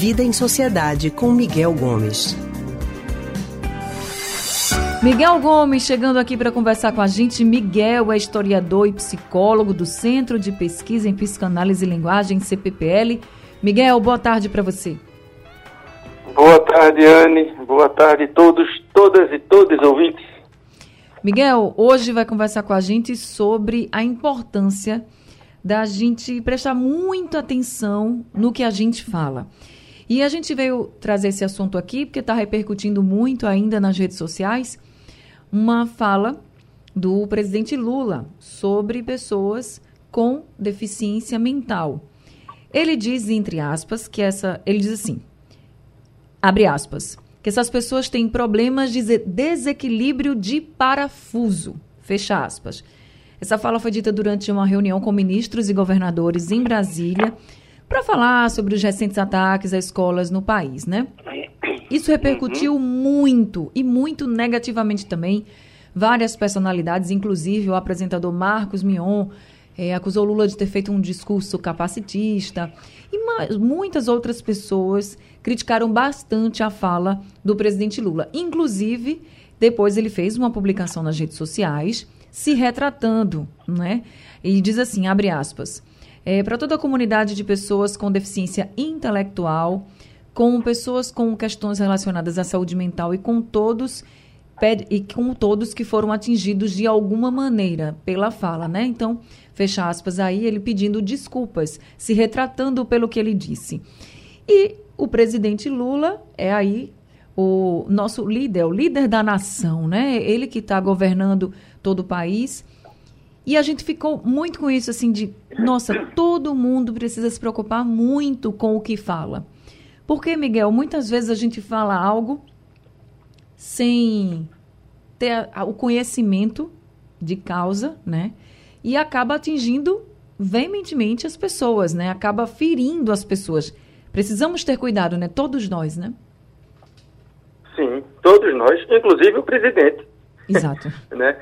Vida em Sociedade com Miguel Gomes. Miguel Gomes chegando aqui para conversar com a gente. Miguel é historiador e psicólogo do Centro de Pesquisa em Psicanálise e Linguagem, CPPL. Miguel, boa tarde para você. Boa tarde, Anne. Boa tarde a todos, todas e todos ouvintes. Miguel, hoje vai conversar com a gente sobre a importância da gente prestar muita atenção no que a gente fala. E a gente veio trazer esse assunto aqui porque está repercutindo muito ainda nas redes sociais uma fala do presidente Lula sobre pessoas com deficiência mental. Ele diz, entre aspas, que essa. Ele diz assim: abre aspas, que essas pessoas têm problemas de desequilíbrio de parafuso. Fecha aspas. Essa fala foi dita durante uma reunião com ministros e governadores em Brasília para falar sobre os recentes ataques a escolas no país, né? Isso repercutiu muito e muito negativamente também. Várias personalidades, inclusive o apresentador Marcos Mion, é, acusou Lula de ter feito um discurso capacitista e muitas outras pessoas criticaram bastante a fala do presidente Lula. Inclusive, depois ele fez uma publicação nas redes sociais se retratando, né? E diz assim, abre aspas, é, para toda a comunidade de pessoas com deficiência intelectual, com pessoas com questões relacionadas à saúde mental e com todos e com todos que foram atingidos de alguma maneira pela fala, né? Então, fecha aspas aí, ele pedindo desculpas, se retratando pelo que ele disse. E o presidente Lula é aí o nosso líder, o líder da nação, né? Ele que está governando todo o país. E a gente ficou muito com isso, assim, de, nossa, todo mundo precisa se preocupar muito com o que fala. Porque, Miguel, muitas vezes a gente fala algo sem ter a, a, o conhecimento de causa, né? E acaba atingindo veementemente as pessoas, né? Acaba ferindo as pessoas. Precisamos ter cuidado, né? Todos nós, né? Sim, todos nós, inclusive o presidente. Exato. né?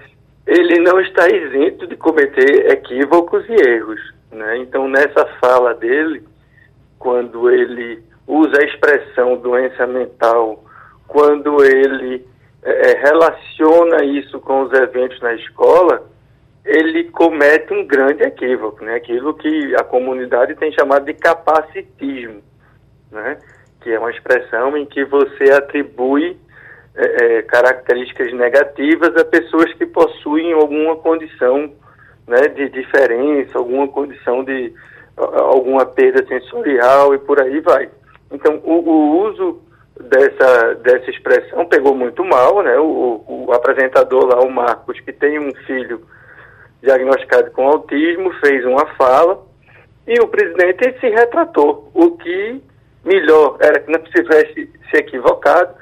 Ele não está isento de cometer equívocos e erros. Né? Então, nessa fala dele, quando ele usa a expressão doença mental, quando ele é, é relaciona isso com os eventos na escola, ele comete um grande equívoco, né? aquilo que a comunidade tem chamado de capacitismo. Né? que é uma expressão em que você atribui é, é, características negativas a pessoas que possuem alguma condição né, de diferença, alguma condição de alguma perda sensorial e por aí vai. Então, o, o uso dessa, dessa expressão pegou muito mal, né? O, o, apresentador lá, o Marcos, que tem um filho diagnosticado com autismo, fez uma fala e o presidente se retratou, o que melhor era que não tivesse se equivocado,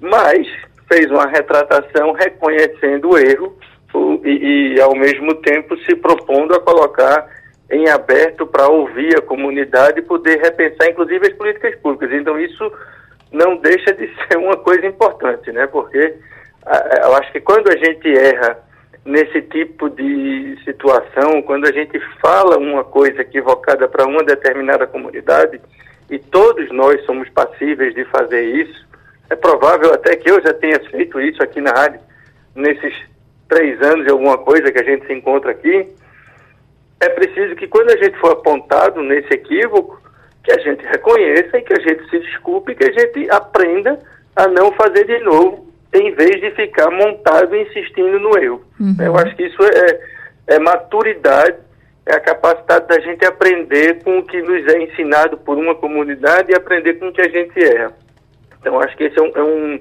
mas fez uma retratação reconhecendo o erro e, e ao mesmo tempo se propondo a colocar em aberto para ouvir a comunidade e poder repensar, inclusive, as políticas públicas. Então, isso não deixa de ser uma coisa importante, né? Porque eu acho que quando a gente erra nesse tipo de situação, quando a gente fala uma coisa equivocada para uma determinada comunidade, e todos nós somos passíveis de fazer isso. É provável até que eu já tenha feito isso aqui na rádio, nesses três anos e alguma coisa que a gente se encontra aqui. É preciso que quando a gente for apontado nesse equívoco, que a gente reconheça e que a gente se desculpe, que a gente aprenda a não fazer de novo, em vez de ficar montado insistindo no erro. Uhum. Eu acho que isso é, é maturidade é a capacidade da gente aprender com o que nos é ensinado por uma comunidade e aprender com o que a gente erra. Então, acho que esse é um, é um,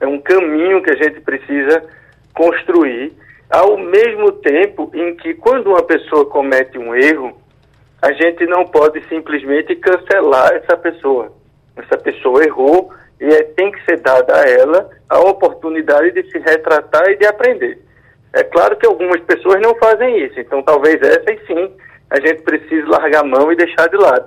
é um caminho que a gente precisa construir, ao mesmo tempo em que, quando uma pessoa comete um erro, a gente não pode simplesmente cancelar essa pessoa. Essa pessoa errou e é, tem que ser dada a ela a oportunidade de se retratar e de aprender. É claro que algumas pessoas não fazem isso, então talvez essas sim a gente precise largar a mão e deixar de lado.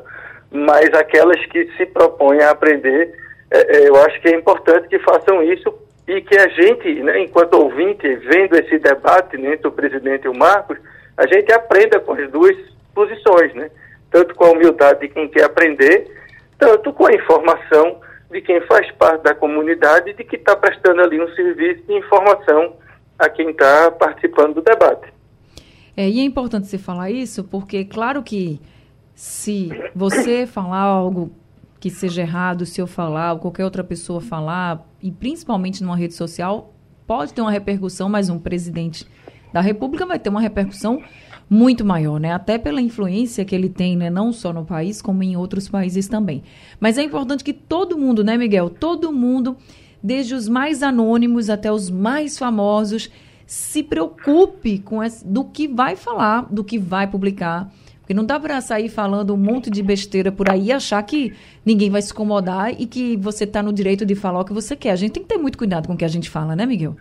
Mas aquelas que se propõem a aprender, eu acho que é importante que façam isso e que a gente, né, enquanto ouvinte, vendo esse debate né, entre o presidente e o Marcos, a gente aprenda com as duas posições, né? Tanto com a humildade de quem quer aprender, tanto com a informação de quem faz parte da comunidade de que está prestando ali um serviço de informação a quem está participando do debate. É, e é importante você falar isso, porque claro que se você falar algo que seja errado, se eu falar, ou qualquer outra pessoa falar, e principalmente numa rede social, pode ter uma repercussão, mas um presidente da República vai ter uma repercussão muito maior, né? Até pela influência que ele tem, né? Não só no país, como em outros países também. Mas é importante que todo mundo, né, Miguel? Todo mundo, desde os mais anônimos até os mais famosos, se preocupe com esse, do que vai falar, do que vai publicar. Porque não dá para sair falando um monte de besteira por aí e achar que ninguém vai se incomodar e que você está no direito de falar o que você quer. A gente tem que ter muito cuidado com o que a gente fala, né, Miguel?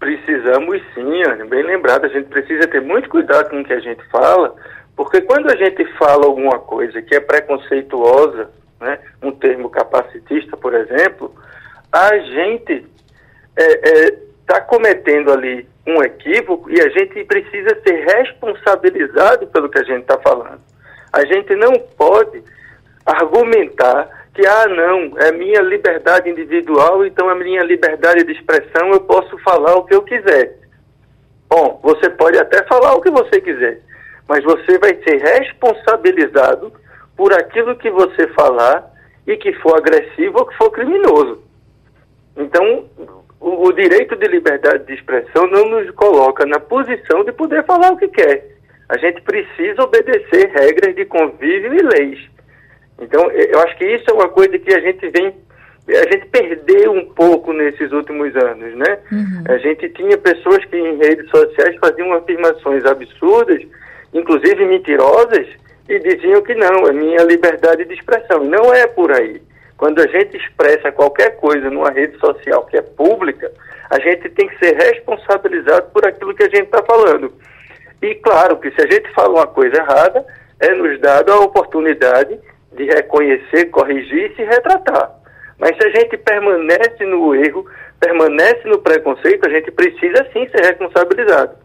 Precisamos sim, bem lembrado, a gente precisa ter muito cuidado com o que a gente fala, porque quando a gente fala alguma coisa que é preconceituosa, né, um termo capacitista, por exemplo, a gente está é, é, tá cometendo ali um equívoco e a gente precisa ser responsabilizado pelo que a gente está falando. A gente não pode argumentar que, ah, não, é minha liberdade individual, então é minha liberdade de expressão, eu posso falar o que eu quiser. Bom, você pode até falar o que você quiser, mas você vai ser responsabilizado por aquilo que você falar e que for agressivo ou que for criminoso. Então, o, o direito de liberdade de expressão não nos coloca na posição de poder falar o que quer. A gente precisa obedecer regras de convívio e leis. Então, eu acho que isso é uma coisa que a gente vem, a gente perdeu um pouco nesses últimos anos, né? Uhum. A gente tinha pessoas que em redes sociais faziam afirmações absurdas, inclusive mentirosas, e diziam que não, é minha liberdade de expressão. Não é por aí. Quando a gente expressa qualquer coisa numa rede social que é pública, a gente tem que ser responsabilizado por aquilo que a gente está falando. E claro que se a gente fala uma coisa errada, é nos dado a oportunidade de reconhecer, corrigir e se retratar. Mas se a gente permanece no erro, permanece no preconceito, a gente precisa sim ser responsabilizado.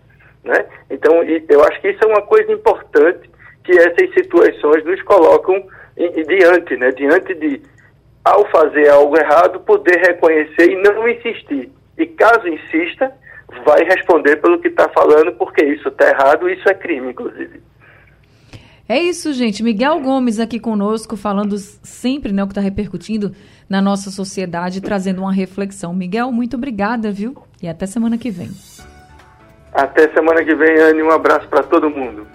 Né? Então, eu acho que isso é uma coisa importante que essas situações nos colocam diante, né? diante de, ao fazer algo errado, poder reconhecer e não insistir. E caso insista, vai responder pelo que está falando, porque isso está errado, isso é crime, inclusive. É isso, gente. Miguel Gomes aqui conosco, falando sempre né, o que está repercutindo na nossa sociedade, trazendo uma reflexão. Miguel, muito obrigada, viu? E até semana que vem. Até semana que vem, Anne. Um abraço para todo mundo.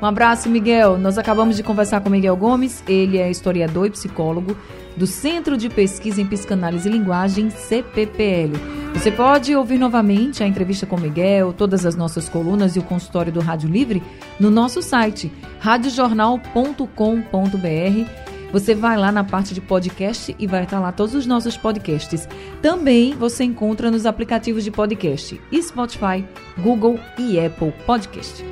Um abraço, Miguel. Nós acabamos de conversar com Miguel Gomes. Ele é historiador e psicólogo do Centro de Pesquisa em Psicanálise e Linguagem, CPPL. Você pode ouvir novamente a entrevista com Miguel, todas as nossas colunas e o consultório do Rádio Livre no nosso site radiojornal.com.br. Você vai lá na parte de podcast e vai estar lá todos os nossos podcasts. Também você encontra nos aplicativos de podcast Spotify, Google e Apple Podcast.